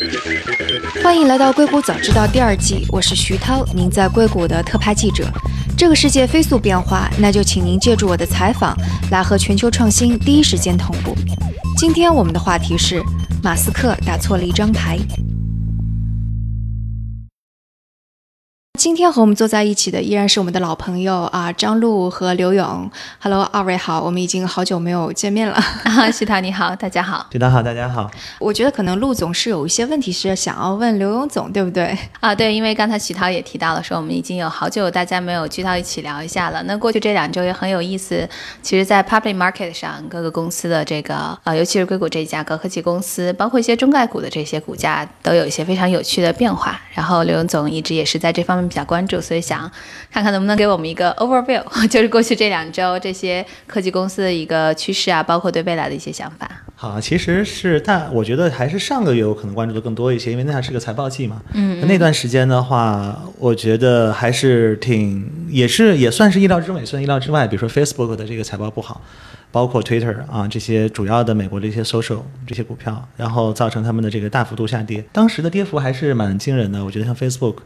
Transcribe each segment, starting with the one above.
欢迎来到《硅谷早知道》第二季，我是徐涛，您在硅谷的特派记者。这个世界飞速变化，那就请您借助我的采访，来和全球创新第一时间同步。今天我们的话题是：马斯克打错了一张牌。今天和我们坐在一起的依然是我们的老朋友啊，张璐和刘勇。Hello，二位好，我们已经好久没有见面了。啊，徐涛你好，大家好。徐涛好，大家好。我觉得可能陆总是有一些问题是想要问刘勇总，对不对？啊，对，因为刚才徐涛也提到了，说我们已经有好久大家没有聚到一起聊一下了。那过去这两周也很有意思。其实，在 public market 上，各个公司的这个呃，尤其是硅谷这一家高科技公司，包括一些中概股的这些股价，都有一些非常有趣的变化。然后刘勇总一直也是在这方面。比较关注，所以想看看能不能给我们一个 overview，就是过去这两周这些科技公司的一个趋势啊，包括对未来的一些想法。好，其实是，但我觉得还是上个月我可能关注的更多一些，因为那还是个财报季嘛。嗯，那段时间的话，我觉得还是挺，也是也算是意料之内，算意料之外。比如说 Facebook 的这个财报不好，包括 Twitter 啊这些主要的美国的一些 social 这些股票，然后造成他们的这个大幅度下跌。当时的跌幅还是蛮惊人的，我觉得像 Facebook。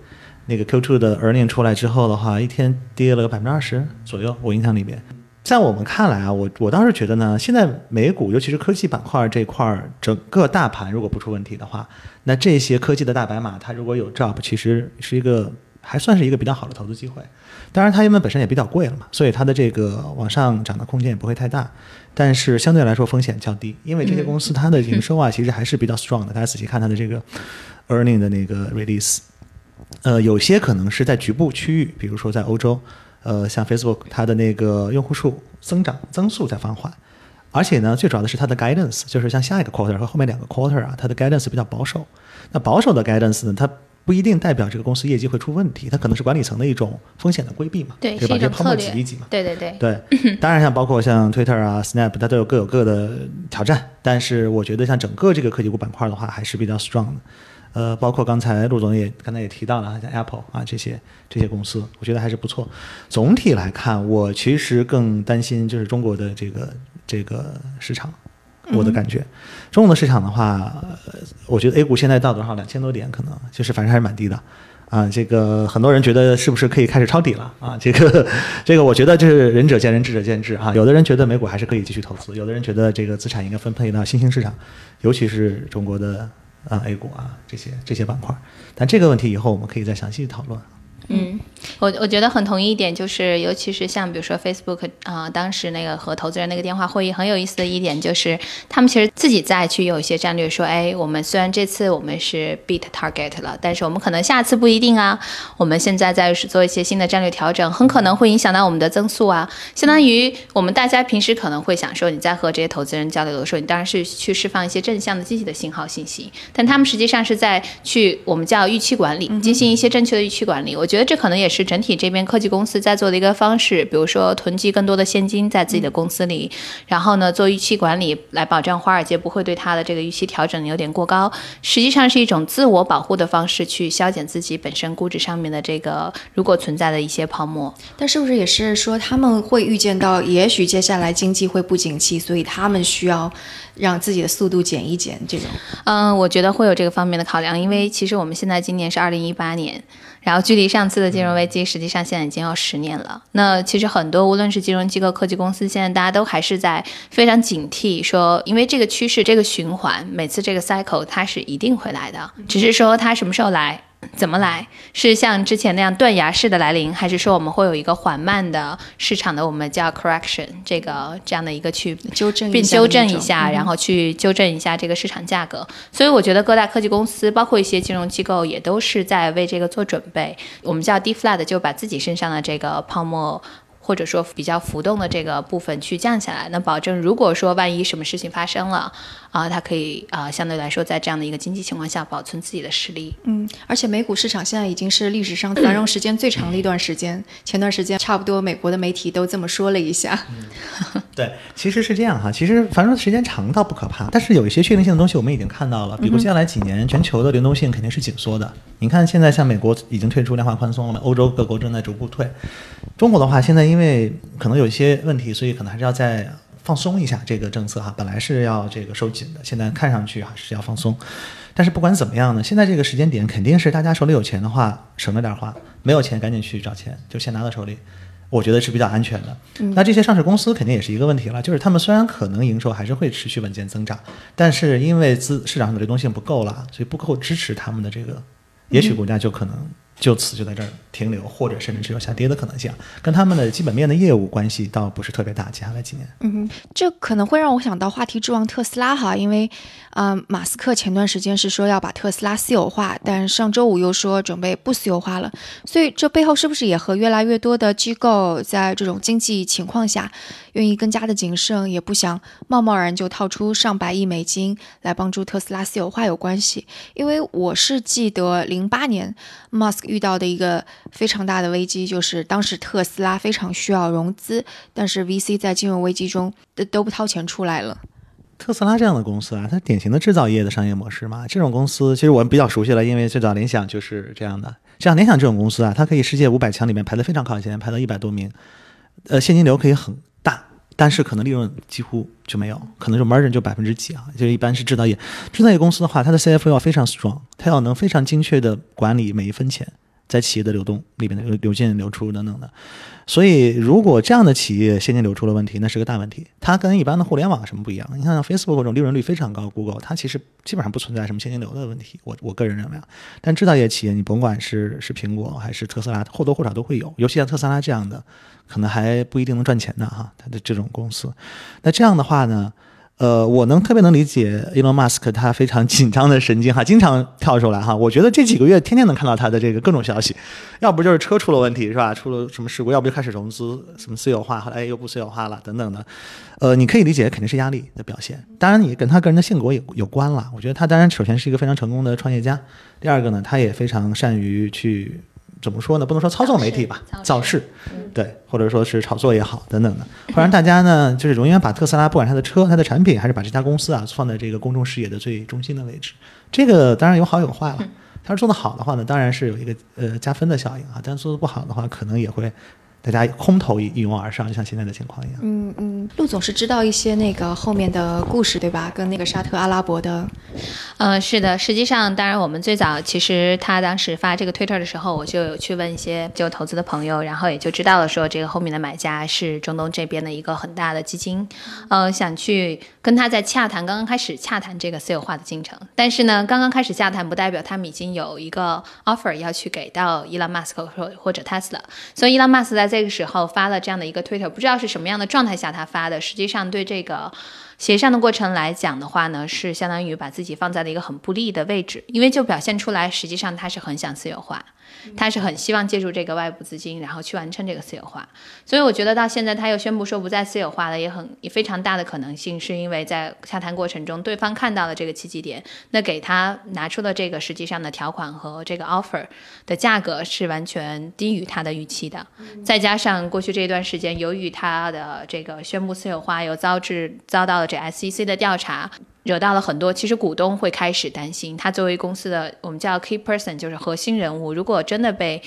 那个 Q2 的 earning 出来之后的话，一天跌了个百分之二十左右，我印象里面，在我们看来啊，我我当时觉得呢，现在美股尤其是科技板块这块儿，整个大盘如果不出问题的话，那这些科技的大白马，它如果有 job，其实是一个还算是一个比较好的投资机会。当然，它因为本身也比较贵了嘛，所以它的这个往上涨的空间也不会太大。但是相对来说风险较低，因为这些公司它的营收啊，其实还是比较 strong 的。大家仔细看它的这个 earning 的那个 release。呃，有些可能是在局部区域，比如说在欧洲，呃，像 Facebook，它的那个用户数增长增速在放缓，而且呢，最主要的是它的 guidance，就是像下一个 quarter 和后面两个 quarter 啊，它的 guidance 比较保守。那保守的 guidance 呢，它不一定代表这个公司业绩会出问题，它可能是管理层的一种风险的规避嘛，对，是把这泡沫挤一挤嘛。对对对。对，当然像包括像 Twitter 啊、Snap，它都有各有各的挑战，但是我觉得像整个这个科技股板块的话，还是比较 strong 的。呃，包括刚才陆总也刚才也提到了，像 Apple 啊这些这些公司，我觉得还是不错。总体来看，我其实更担心就是中国的这个这个市场，我的感觉，中国的市场的话，我觉得 A 股现在到多少两千多点，可能就是反正还是蛮低的啊。这个很多人觉得是不是可以开始抄底了啊？这个这个我觉得就是仁者见仁，智者见智啊。有的人觉得美股还是可以继续投资，有的人觉得这个资产应该分配到新兴市场，尤其是中国的。啊，A 股啊，这些这些板块，但这个问题以后我们可以再详细讨论。嗯，我我觉得很同意一点，就是尤其是像比如说 Facebook 啊，当时那个和投资人那个电话会议很有意思的一点，就是他们其实自己在去有一些战略，说，哎，我们虽然这次我们是 beat target 了，但是我们可能下次不一定啊。我们现在在做一些新的战略调整，很可能会影响到我们的增速啊。相当于我们大家平时可能会想说，你在和这些投资人交流的时候，你当然是去释放一些正向的、积极的信号信息，但他们实际上是在去我们叫预期管理，进行一些正确的预期管理。我。觉得这可能也是整体这边科技公司在做的一个方式，比如说囤积更多的现金在自己的公司里，然后呢做预期管理，来保障华尔街不会对它的这个预期调整有点过高。实际上是一种自我保护的方式，去消减自己本身估值上面的这个如果存在的一些泡沫。但是不是也是说他们会预见到，也许接下来经济会不景气，所以他们需要让自己的速度减一减？这种，嗯，我觉得会有这个方面的考量，因为其实我们现在今年是二零一八年。然后，距离上次的金融危机，实际上现在已经要十年了。那其实很多，无论是金融机构、科技公司，现在大家都还是在非常警惕，说因为这个趋势、这个循环，每次这个 cycle 它是一定会来的，只是说它什么时候来。怎么来？是像之前那样断崖式的来临，还是说我们会有一个缓慢的市场的我们叫 correction 这个这样的一个去纠正并纠正一下，然后去纠正一下这个市场价格？所以我觉得各大科技公司，包括一些金融机构，也都是在为这个做准备。我们叫 deflate，就把自己身上的这个泡沫。或者说比较浮动的这个部分去降下来，那保证如果说万一什么事情发生了，啊，它可以啊相对来说在这样的一个经济情况下保存自己的实力。嗯，而且美股市场现在已经是历史上繁荣时间最长的一段时间。前段时间差不多美国的媒体都这么说了一下。对，其实是这样哈，其实繁荣时间长倒不可怕，但是有一些确定性的东西我们已经看到了，比如接下来几年全球的流动性肯定是紧缩的。你看现在像美国已经退出量化宽松了，欧洲各国正在逐步退，中国的话现在因为可能有一些问题，所以可能还是要再放松一下这个政策哈，本来是要这个收紧的，现在看上去还是要放松。但是不管怎么样呢，现在这个时间点肯定是大家手里有钱的话省着点花，没有钱赶紧去找钱，就先拿到手里。我觉得是比较安全的。那这些上市公司肯定也是一个问题了，就是他们虽然可能营收还是会持续稳健增长，但是因为资市场上的流动性不够了，所以不够支持他们的这个，也许股价就可能。就此就在这儿停留，或者甚至是有下跌的可能性，跟他们的基本面的业务关系倒不是特别大。接下来几年，嗯，这可能会让我想到话题之王特斯拉哈，因为，嗯，马斯克前段时间是说要把特斯拉私有化，但上周五又说准备不私有化了，所以这背后是不是也和越来越多的机构在这种经济情况下？愿意更加的谨慎，也不想贸贸然就套出上百亿美金来帮助特斯拉私有化有关系。因为我是记得零八年马斯遇到的一个非常大的危机，就是当时特斯拉非常需要融资，但是 VC 在金融危机中都都不掏钱出来了。特斯拉这样的公司啊，它典型的制造业的商业模式嘛，这种公司其实我们比较熟悉了，因为最早联想就是这样的。像联想这种公司啊，它可以世界五百强里面排得非常靠前，排到一百多名，呃，现金流可以很。但是可能利润几乎就没有，可能就 margin 就百分之几啊，就一般是制造业。制造业公司的话，它的 CFO 要非常 strong，它要能非常精确的管理每一分钱。在企业的流动里边的流流进流出等等的，所以如果这样的企业现金流出了问题，那是个大问题。它跟一般的互联网什么不一样？你看像 Facebook 这种利润率非常高，Google 它其实基本上不存在什么现金流的问题。我我个人认为，啊，但制造业企业你甭管是是苹果还是特斯拉，或多或少都会有，尤其像特斯拉这样的，可能还不一定能赚钱的哈。它的这种公司，那这样的话呢？呃，我能特别能理解 Elon Musk 他非常紧张的神经哈，经常跳出来哈。我觉得这几个月天天能看到他的这个各种消息，要不就是车出了问题是吧？出了什么事故？要不就开始融资，什么私有化，后来又不私有化了等等的。呃，你可以理解肯定是压力的表现。当然，你跟他个人的性格有有关了。我觉得他当然首先是一个非常成功的创业家，第二个呢，他也非常善于去。怎么说呢？不能说操纵媒体吧，造势，对，或者说是炒作也好，等等的，会让大家呢，就是永远把特斯拉，不管它的车、它的产品，还是把这家公司啊，放在这个公众视野的最中心的位置。这个当然有好有坏了。它是做得好的话呢，当然是有一个呃加分的效应啊，但做得不好的话，可能也会。大家空投一一拥而上，就像现在的情况一样。嗯嗯，陆总是知道一些那个后面的故事，对吧？跟那个沙特阿拉伯的，嗯，是的。实际上，当然我们最早其实他当时发这个推特的时候，我就有去问一些就投资的朋友，然后也就知道了说这个后面的买家是中东这边的一个很大的基金，呃，想去跟他在洽谈，刚刚开始洽谈这个私有化的进程。但是呢，刚刚开始洽谈不代表他们已经有一个 offer 要去给到伊朗马斯克或或者 Tesla，所以伊朗马斯克在。这个时候发了这样的一个推特，不知道是什么样的状态下他发的。实际上，对这个协商的过程来讲的话呢，是相当于把自己放在了一个很不利的位置，因为就表现出来，实际上他是很想私有化。他是很希望借助这个外部资金，然后去完成这个私有化。所以我觉得到现在他又宣布说不再私有化了，也很也非常大的可能性是因为在洽谈过程中，对方看到了这个契机点，那给他拿出了这个实际上的条款和这个 offer 的价格是完全低于他的预期的。再加上过去这段时间，由于他的这个宣布私有化又遭致遭到这 SEC 的调查。惹到了很多，其实股东会开始担心，他作为公司的我们叫 key person，就是核心人物，如果真的被。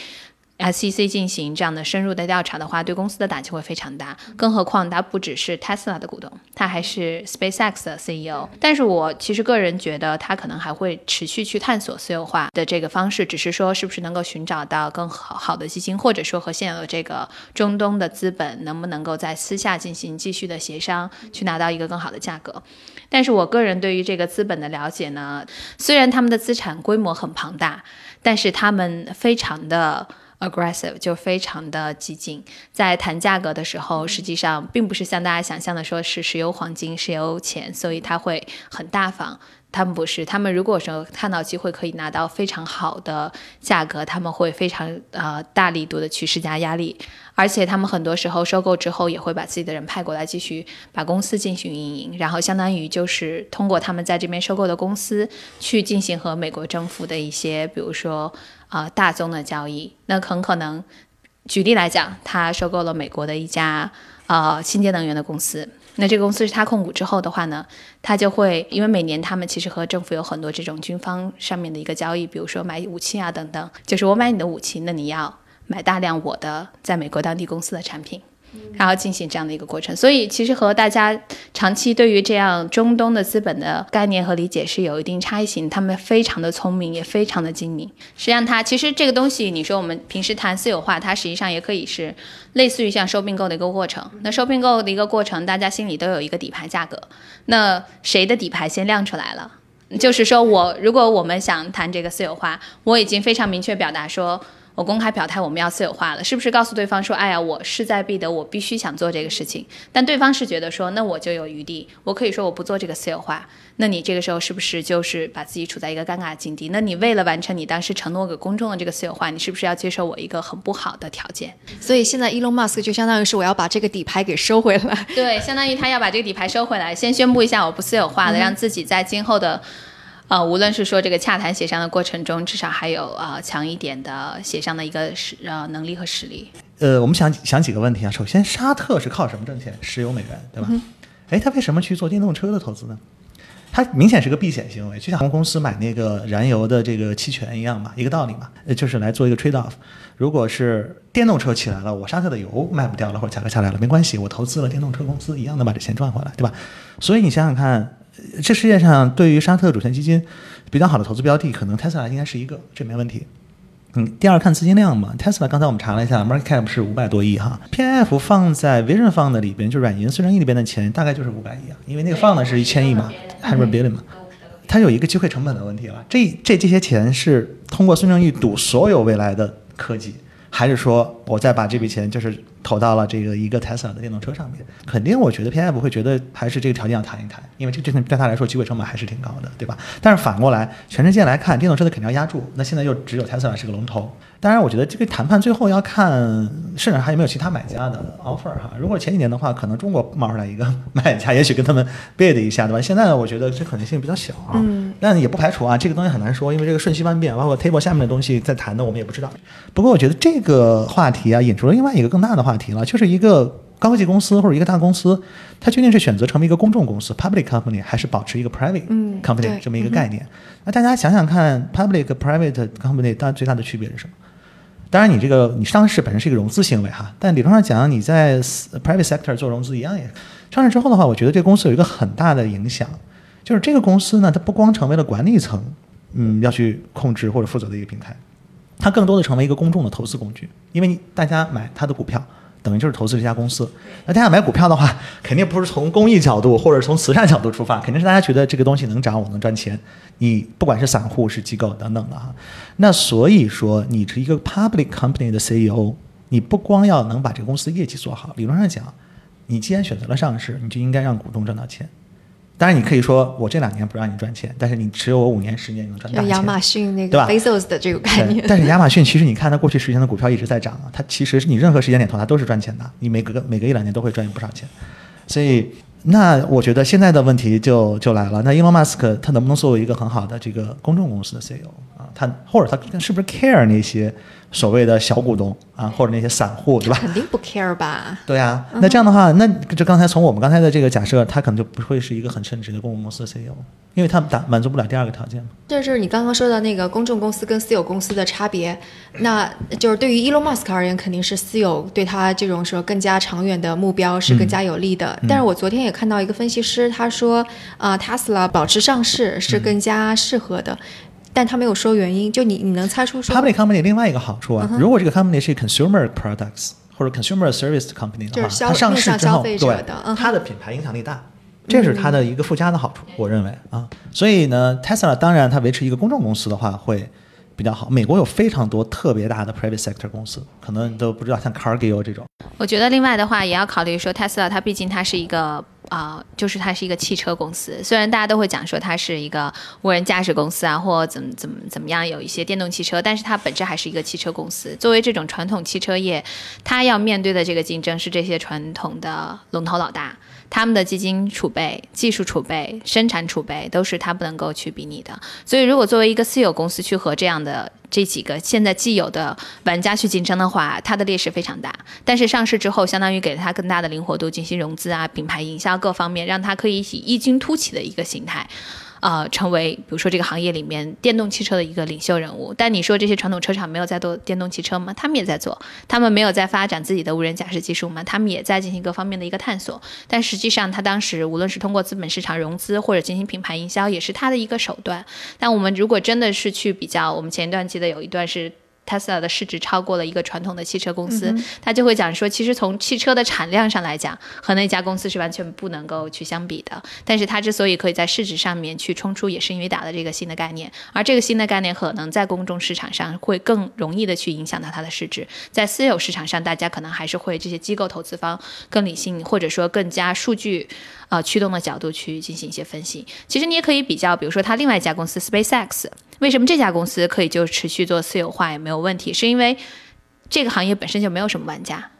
SEC 进行这样的深入的调查的话，对公司的打击会非常大。更何况他不只是 Tesla 的股东，他还是 SpaceX 的 CEO。但是我其实个人觉得，他可能还会持续去探索私有化的这个方式，只是说是不是能够寻找到更好好的基金，或者说和现有的这个中东的资本能不能够在私下进行继续的协商，去拿到一个更好的价格。但是我个人对于这个资本的了解呢，虽然他们的资产规模很庞大，但是他们非常的。Aggressive 就非常的激进，在谈价格的时候，实际上并不是像大家想象的说是石油、黄金、石油钱，所以他会很大方。他们不是，他们如果说看到机会可以拿到非常好的价格，他们会非常呃大力度的去施加压力。而且他们很多时候收购之后，也会把自己的人派过来继续把公司进行运营，然后相当于就是通过他们在这边收购的公司去进行和美国政府的一些，比如说。啊，大宗的交易，那很可能，举例来讲，他收购了美国的一家呃清洁能源的公司，那这个公司是他控股之后的话呢，他就会因为每年他们其实和政府有很多这种军方上面的一个交易，比如说买武器啊等等，就是我买你的武器，那你要买大量我的在美国当地公司的产品。然后进行这样的一个过程。所以其实和大家长期对于这样中东的资本的概念和理解是有一定差异性。他们非常的聪明，也非常的精明。实际上，它其实这个东西，你说我们平时谈私有化，它实际上也可以是类似于像收并购的一个过程。那收并购的一个过程，大家心里都有一个底牌价格。那谁的底牌先亮出来了？就是说我如果我们想谈这个私有化，我已经非常明确表达说。我公开表态我们要私有化了，是不是告诉对方说，哎呀，我势在必得，我必须想做这个事情？但对方是觉得说，那我就有余地，我可以说我不做这个私有化。那你这个时候是不是就是把自己处在一个尴尬的境地？那你为了完成你当时承诺给公众的这个私有化，你是不是要接受我一个很不好的条件？所以现在 Elon Musk 就相当于是我要把这个底牌给收回来。对，相当于他要把这个底牌收回来，先宣布一下我不私有化了，让自己在今后的。呃，无论是说这个洽谈协商的过程中，至少还有呃强一点的协商的一个实呃能力和实力。呃，我们想想几个问题啊。首先，沙特是靠什么挣钱？石油美元，对吧？哎，他为什么去做电动车的投资呢？它明显是个避险行为，就像航空公司买那个燃油的这个期权一样嘛，一个道理嘛，呃，就是来做一个 trade off。如果是电动车起来了，我沙特的油卖不掉了，或者价格下来了，没关系，我投资了电动车公司，一样能把这钱赚回来，对吧？所以你想想看。这世界上对于沙特主权基金比较好的投资标的，可能 Tesla 应该是一个，这没问题。嗯，第二看资金量嘛，Tesla 刚才我们查了一下，market cap 是五百多亿哈，PIF 放在 Vision Fund 里边，就软银孙正义里边的钱大概就是五百亿啊，因为那个放的是一千亿嘛，hundred billion 嘛，它有一个机会成本的问题了。这这这些钱是通过孙正义赌所有未来的科技，还是说我再把这笔钱就是？投到了这个一个 Tesla 的电动车上面，肯定我觉得 PI 不会觉得还是这个条件要谈一谈，因为这这对他来说机会成本还是挺高的，对吧？但是反过来，全世界来看，电动车的肯定要压住，那现在又只有 Tesla 是个龙头。当然，我觉得这个谈判最后要看市场还有没有其他买家的 offer 哈。如果前几年的话，可能中国冒出来一个买家，也许跟他们 bid 一下，对吧？现在呢，我觉得这可能性比较小啊。嗯。但也不排除啊，这个东西很难说，因为这个瞬息万变，包括 table 下面的东西在谈的，我们也不知道。不过我觉得这个话题啊，引出了另外一个更大的话题了，就是一个高科技公司或者一个大公司，它究竟是选择成为一个公众公司 （public company） 还是保持一个 private company 这么一个概念？那大家想想看，public private company 它最大的区别是什么？当然，你这个你上市本身是一个融资行为哈，但理论上讲，你在 private sector 做融资一样也上市之后的话，我觉得这个公司有一个很大的影响，就是这个公司呢，它不光成为了管理层嗯要去控制或者负责的一个平台。它更多的成为一个公众的投资工具，因为大家买它的股票，等于就是投资这家公司。那大家买股票的话，肯定不是从公益角度或者从慈善角度出发，肯定是大家觉得这个东西能涨，我能赚钱。你不管是散户是机构等等的哈，那所以说你是一个 public company 的 CEO，你不光要能把这个公司业绩做好，理论上讲，你既然选择了上市，你就应该让股东赚到钱。当然，你可以说我这两年不让你赚钱，但是你持有我五年、十年，你能赚大钱。亚马逊那个 Bezos 的这个概念。但是亚马逊其实你看它过去十年的股票一直在涨啊，它其实你任何时间点投它都是赚钱的，你每隔每隔一两年都会赚不少钱。所以，那我觉得现在的问题就就来了，那 Elon Musk 他能不能作为一个很好的这个公众公司的 CEO 啊？他或者他是不是 care 那些？所谓的小股东啊，或者那些散户，对吧？肯定不 care 吧？对啊，那这样的话，那就刚才从我们刚才的这个假设，他可能就不会是一个很称职的公共公司的 CEO，因为他打满足不了第二个条件嘛。这是你刚刚说的那个公众公司跟私有公司的差别，那就是对于 Elon Musk 而言，肯定是私有对他这种说更加长远的目标是更加有利的。但是我昨天也看到一个分析师，他说啊，Tesla 保持上市是更加适合的。但他没有说原因，就你你能猜出说？Public company 另外一个好处啊，如果这个 company 是 consumer products 或者 consumer service company 的话，它上市之后，对它的品牌影响力大，这是它的一个附加的好处，我认为啊。所以呢，Tesla 当然它维持一个公众公司的话会比较好。美国有非常多特别大的 private sector 公司，可能你都不知道像 Cargill 这种。我觉得另外的话也要考虑说，Tesla 它毕竟它是一个。啊，就是它是一个汽车公司，虽然大家都会讲说它是一个无人驾驶公司啊，或怎么怎么怎么样，有一些电动汽车，但是它本质还是一个汽车公司。作为这种传统汽车业，它要面对的这个竞争是这些传统的龙头老大。他们的基金储备、技术储备、生产储备都是他不能够去比拟的。所以，如果作为一个私有公司去和这样的这几个现在既有的玩家去竞争的话，它的劣势非常大。但是上市之后，相当于给了它更大的灵活度进行融资啊、品牌营销各方面，让它可以以异军突起的一个形态。呃成为比如说这个行业里面电动汽车的一个领袖人物。但你说这些传统车厂没有在做电动汽车吗？他们也在做，他们没有在发展自己的无人驾驶技术吗？他们也在进行各方面的一个探索。但实际上，他当时无论是通过资本市场融资或者进行品牌营销，也是他的一个手段。但我们如果真的是去比较，我们前一段记得有一段是。Tesla 的市值超过了一个传统的汽车公司，他就会讲说，其实从汽车的产量上来讲，和那家公司是完全不能够去相比的。但是它之所以可以在市值上面去冲出，也是因为打了这个新的概念，而这个新的概念可能在公众市场上会更容易的去影响到它的市值。在私有市场上，大家可能还是会这些机构投资方更理性，或者说更加数据呃驱动的角度去进行一些分析。其实你也可以比较，比如说它另外一家公司 SpaceX。为什么这家公司可以就持续做私有化也没有问题？是因为这个行业本身就没有什么玩家，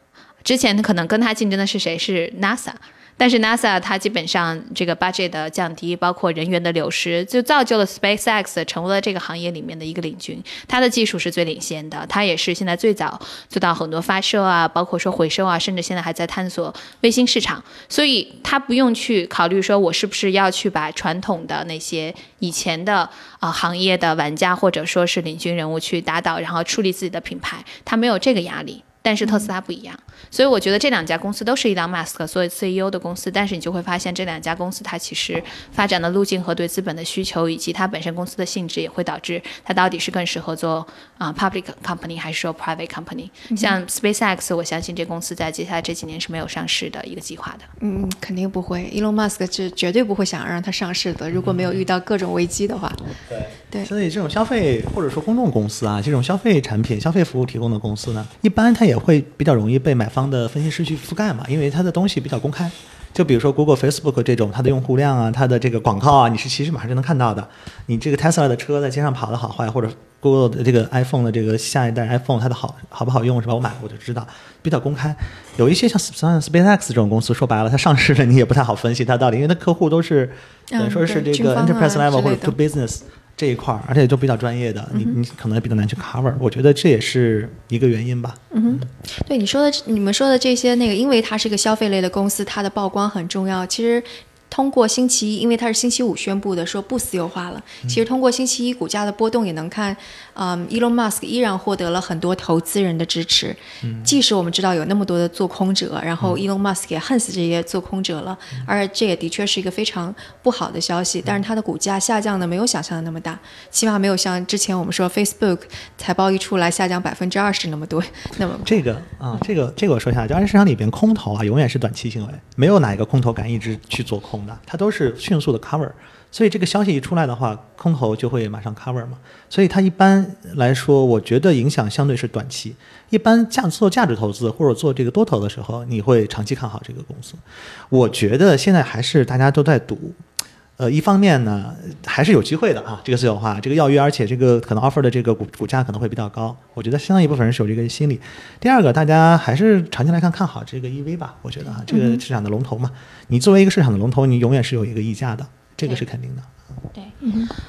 之前可能跟他竞争的是谁？是 NASA。但是 NASA 它基本上这个 budget 的降低，包括人员的流失，就造就了 SpaceX 成为了这个行业里面的一个领军。它的技术是最领先的，它也是现在最早做到很多发射啊，包括说回收啊，甚至现在还在探索卫星市场。所以它不用去考虑说我是不是要去把传统的那些以前的啊行业的玩家或者说是领军人物去打倒，然后树立自己的品牌，它没有这个压力。但是特斯拉不一样。所以我觉得这两家公司都是伊朗马斯克作为 CEO 的公司，但是你就会发现这两家公司它其实发展的路径和对资本的需求，以及它本身公司的性质，也会导致它到底是更适合做啊 public company 还是说 private company。像 SpaceX，我相信这公司在接下来这几年是没有上市的一个计划的。嗯，肯定不会。，Elon Musk 是绝对不会想让它上市的，如果没有遇到各种危机的话。对对。所以这种消费或者说公众公司啊，这种消费产品、消费服务提供的公司呢，一般它也会比较容易被买方的分析师。去覆盖嘛，因为它的东西比较公开，就比如说 Google、Facebook 这种，它的用户量啊，它的这个广告啊，你是其实马上就能看到的。你这个 Tesla 的车在街上跑的好坏，或者 Google 的这个 iPhone 的这个下一代 iPhone 它的好好不好用是吧？我买我就知道，比较公开。有一些像像 SpaceX 这种公司，说白了，它上市了你也不太好分析它到底，因为它客户都是等于说是这个 Enterprise level 或者 To Business。这一块儿，而且都比较专业的，你你可能比较难去 cover，我觉得这也是一个原因吧。嗯哼，对你说的，你们说的这些那个，因为它是一个消费类的公司，它的曝光很重要。其实。通过星期一，因为它是星期五宣布的，说不私有化了。其实通过星期一股价的波动也能看，嗯，Elon Musk 依然获得了很多投资人的支持。即使我们知道有那么多的做空者，然后 Elon Musk 也恨死这些做空者了，而这也的确是一个非常不好的消息。但是它的股价下降的没有想象的那么大，起码没有像之前我们说 Facebook 财报一出来下降百分之二十那么多。那么这个啊，这个这个我说一下，交易市场里边空头啊，永远是短期行为，没有哪一个空头敢一直去做空。它都是迅速的 cover，所以这个消息一出来的话，空头就会马上 cover 嘛。所以它一般来说，我觉得影响相对是短期。一般价做价值投资或者做这个多头的时候，你会长期看好这个公司。我觉得现在还是大家都在赌，呃，一方面呢还是有机会的啊，这个私有化，这个要约，而且这个可能 offer 的这个股股价可能会比较高。我觉得相当一部分人是有这个心理。第二个，大家还是长期来看看好这个 EV 吧。我觉得啊，这个市场的龙头嘛。你作为一个市场的龙头，你永远是有一个溢价的，这个是肯定的。对，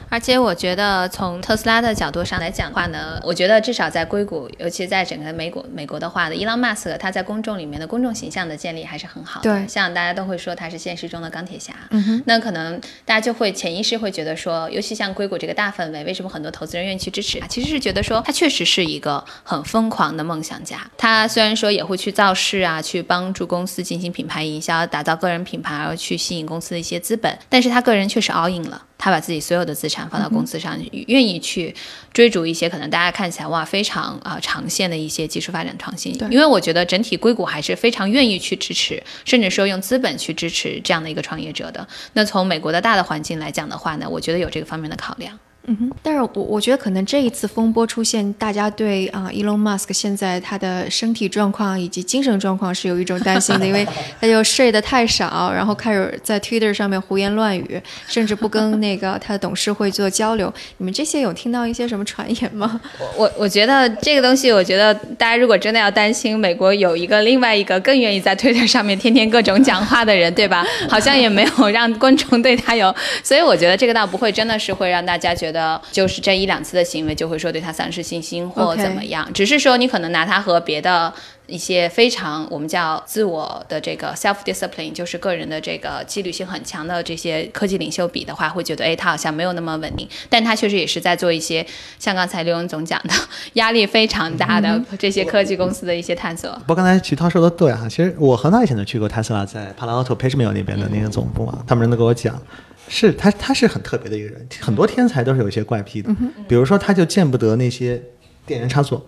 而且我觉得从特斯拉的角度上来讲的话呢，我觉得至少在硅谷，尤其在整个美国美国的话呢，伊朗马斯克他在公众里面的公众形象的建立还是很好的。对，像大家都会说他是现实中的钢铁侠。嗯哼。那可能大家就会潜意识会觉得说，尤其像硅谷这个大氛围，为什么很多投资人愿意去支持他？其实是觉得说他确实是一个很疯狂的梦想家。他虽然说也会去造势啊，去帮助公司进行品牌营销，打造个人品牌，而去吸引公司的一些资本，但是他个人确实 all in 了。他把自己所有的资产放到公司上，愿意去追逐一些可能大家看起来哇非常啊长线的一些技术发展创新。因为我觉得整体硅谷还是非常愿意去支持，甚至说用资本去支持这样的一个创业者的。那从美国的大的环境来讲的话呢，我觉得有这个方面的考量。嗯哼，但是我我觉得可能这一次风波出现，大家对啊，Elon Musk 现在他的身体状况以及精神状况是有一种担心的，因为他就睡得太少，然后开始在 Twitter 上面胡言乱语，甚至不跟那个他的董事会做交流。你们这些有听到一些什么传言吗？我我我觉得这个东西，我觉得大家如果真的要担心，美国有一个另外一个更愿意在 Twitter 上面天天各种讲话的人，对吧？好像也没有让观众对他有，所以我觉得这个倒不会真的是会让大家觉得。得就是这一两次的行为就会说对他丧失信心或怎么样。只是说你可能拿他和别的一些非常我们叫自我的这个 self discipline，就是个人的这个纪律性很强的这些科技领袖比的话，会觉得哎，他好像没有那么稳定，但他确实也是在做一些像刚才刘勇总讲的 压力非常大的这些科技公司的一些探索。不过刚才徐涛说的对啊、其实我很早以前就去过特斯拉在帕拉奥特 p a g e m a i l 那边的那个总部啊，他们人都跟我讲，是他他是很特别的一个人，很多天才都是有一些怪癖的，比如说他就见不得那些电源插座，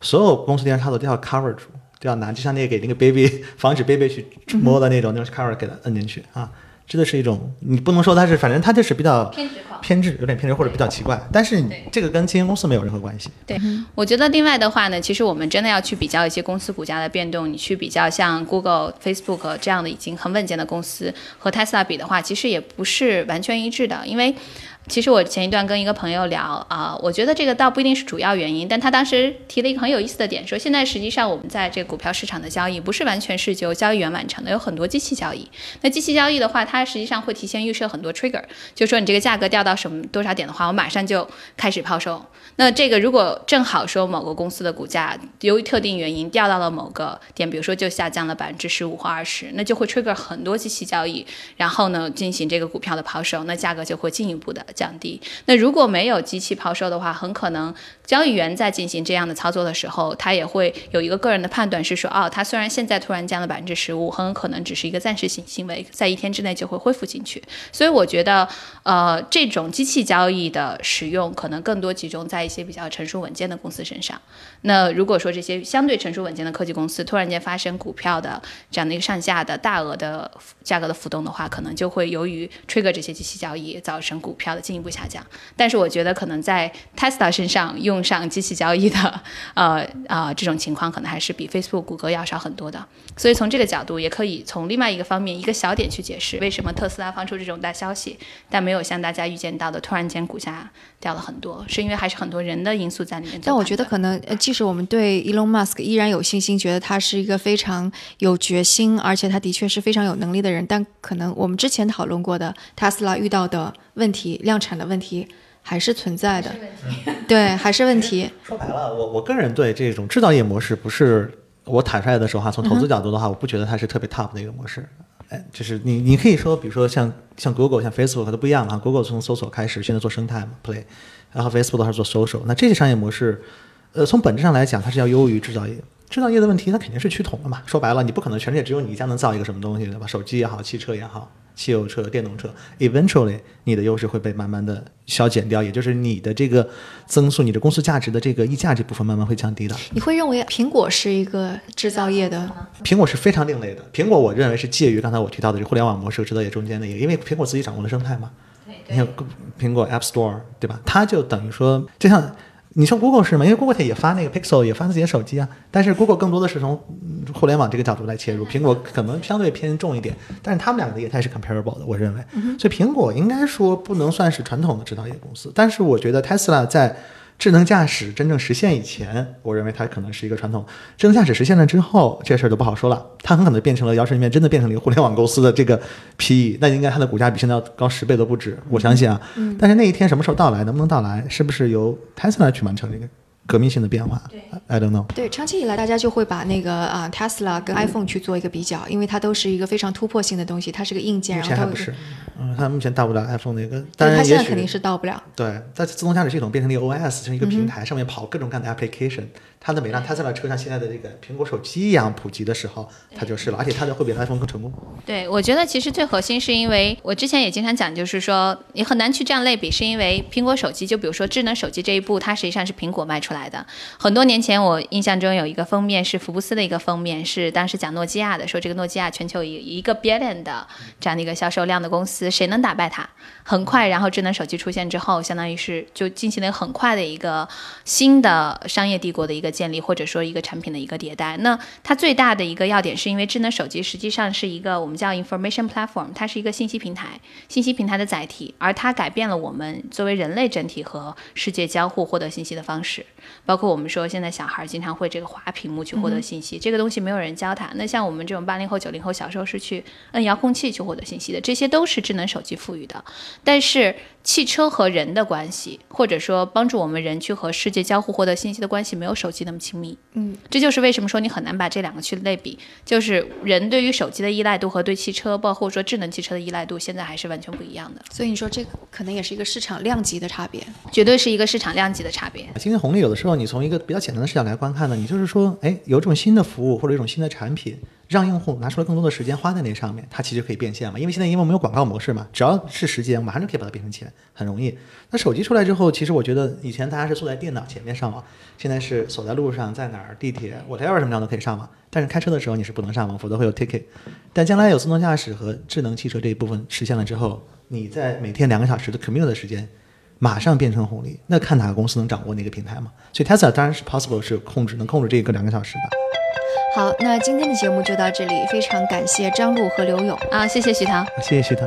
所有公司电源插座都要 cover 住，都要拿，就像那个给那个 baby 防止 baby 去摸的那种，那种 cover 给它摁进去啊，这个是一种你不能说它是，反正它就是比较偏执狂偏执，有点偏执或者比较奇怪，但是你这个跟经营公司没有任何关系。对，我觉得另外的话呢，其实我们真的要去比较一些公司股价的变动，你去比较像 Google、Facebook 这样的已经很稳健的公司和 Tesla 比的话，其实也不是完全一致的，因为。其实我前一段跟一个朋友聊啊、我觉得这个倒不一定是主要原因，但他当时提了一个很有意思的点，说现在实际上我们在这个股票市场的交易不是完全是由交易员完成的，有很多机器交易。那机器交易的话，它实际上会提前预设很多 trigger，就说你这个价格掉到什么多少点的话，我马上就开始抛售。那这个如果正好说某个公司的股价由于特定原因掉到了某个点，比如说就下降了百分之十五或二十，那就会 trigger 很多机器交易，然后呢进行这个股票的抛售，那价格就会进一步的降低。那如果没有机器抛售的话，很可能交易员在进行这样的操作的时候，他也会有一个个人的判断是说，哦，他虽然现在突然降了百分之十五，很有可能只是一个暂时性行为，在一天之内就会恢复进去。所以我觉得，呃，这种机器交易的使用可能更多集中在一些比较成熟稳健的公司身上。那如果说这些相对成熟稳健的科技公司突然间发生股票的这样的一个上下的大额的价格的浮动的话，可能就会由于 trigger 这些机器交易造成股票的进一步下降。但是我觉得可能在 Tesla 身上用上机器交易的，呃啊、这种情况可能还是比 Facebook、谷歌要少很多的。所以从这个角度，也可以从另外一个方面一个小点去解释为什么特斯拉放出这种大消息，但没有像大家预见到的突然间股价掉了很多，是因为还是很多人的因素在里面。但我觉得可能，呃即使我们对 Elon Musk 依然有信心，觉得他是一个非常有决心，而且他的确是非常有能力的人，但可能我们之前讨论过的 Tesla 遇到的问题、量产的问题还是存在的，对，还是问题。说白了，我我个人对这种制造业模式不是我坦率的说哈，从投资角度的话，我不觉得它是特别 top 的一个模式。哎，就是你你可以说，比如说像像 Google、像 Facebook 都不一样哈。Google 从搜索开始，现在做生态嘛，Play，然后 Facebook 的话是做 social。那这些商业模式，呃，从本质上来讲，它是要优于制造业。制造业的问题，它肯定是趋同的嘛。说白了，你不可能全世界只有你一家能造一个什么东西，对吧？手机也好，汽车也好，汽油车、电动车，eventually 你的优势会被慢慢的消减掉，也就是你的这个增速，你的公司价值的这个溢价这部分慢慢会降低的。你会认为苹果是一个制造业的？苹果是非常另类的，苹果我认为是介于刚才我提到的这互联网模式和制造业中间的一个，因为苹果自己掌握了生态嘛。你看苹果 App Store 对吧？它就等于说，就像你说 Google 是吗？因为 Google 它也发那个 Pixel，也发自己的手机啊。但是 Google 更多的是从嗯互联网这个角度来切入，苹果可能相对偏重一点，但是他们两个的业态是 comparable 的，我认为。所以苹果应该说不能算是传统的制造业公司，但是我觉得 Tesla 在智能驾驶真正实现以前，我认为它可能是一个传统。智能驾驶实现了之后，这事儿就不好说了。它很可能变成了摇身一变，真的变成了一个互联网公司的这个 PE，那应该它的股价比现在要高十倍都不止，我相信啊。但是那一天什么时候到来，能不能到来，是不是由 Tesla 去完成这个革命性的变化？I don't know。对，长期以来大家就会把那个啊 Tesla 跟 iPhone 去做一个比较，因为它都是一个非常突破性的东西，它是个硬件，目然后它不是，嗯，它目前到不了 iPhone 那个，对当然也许它现在肯定是到不了。对，在自动驾驶系统变成了一个 OS，像一个平台，上面跑各种各样的 application。它的每辆 Tesla 车像现在的这个苹果手机一样普及的时候，它就是了，而且它的会比 iPhone 更成功。对，我觉得其实最核心是因为我之前也经常讲，就是说你很难去这样类比，是因为苹果手机，就比如说智能手机这一步，它实际上是苹果卖出来的。很多年前，我印象中有一个封面是福布斯的一个封面，是当时讲诺基亚的，说这个诺基亚全球一一个 billion 的这样的一个销售量的公司，谁能打败它？很快，然后智能手机出现之后，相当于是就进行了很快的一个新的商业帝国的一个建立，或者说一个产品的一个迭代。那它最大的一个要点是因为智能手机实际上是一个我们叫 information platform，它是一个信息平台，信息平台的载体，而它改变了我们作为人类整体和世界交互获得信息的方式。包括我们说现在小孩经常会这个滑屏幕去获得信息，这个东西没有人教他。那像我们这种八零后、九零后，小时候是去摁遥控器去获得信息的，这些都是智能手机赋予的。但是汽车和人的关系，或者说帮助我们人去和世界交互获得信息的关系，没有手机那么亲密。嗯，这就是为什么说你很难把这两个去类比，就是人对于手机的依赖度和对汽车，包括说智能汽车的依赖度，现在还是完全不一样的，所以你说这个可能也是一个市场量级的差别。绝对是一个市场量级的差别。经济红利有的时候你从一个比较简单的视角来观看呢，你就是说，哎，有一种新的服务或者一种新的产品，让用户拿出了更多的时间花在那上面，它其实可以变现嘛。因为现在因为我们有广告模式嘛，只要是时间，马上就可以把它变成钱，很容易。那手机出来之后，其实我觉得以前大家是坐在电脑前面上网，现在是走在路上，在哪儿地铁、whatever 什么样都可以上网。但是开车的时候你是不能上网，否则会有 ticket。但将来有自动驾驶和智能汽车这一部分实现了之后，你在每天两个小时的 commute 的时间。马上变成红利，那看哪个公司能掌握那个平台嘛？所以 Tesla 当然是 possible 是控制能控制这个两个小时的。好，那今天的节目就到这里，非常感谢张璐和刘勇啊，谢谢徐涛，谢谢徐涛。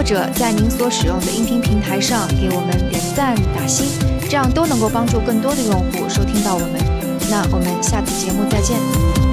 或者在您所使用的音频平台上给我们点赞打星，这样都能够帮助更多的用户收听到我们。那我们下次节目再见。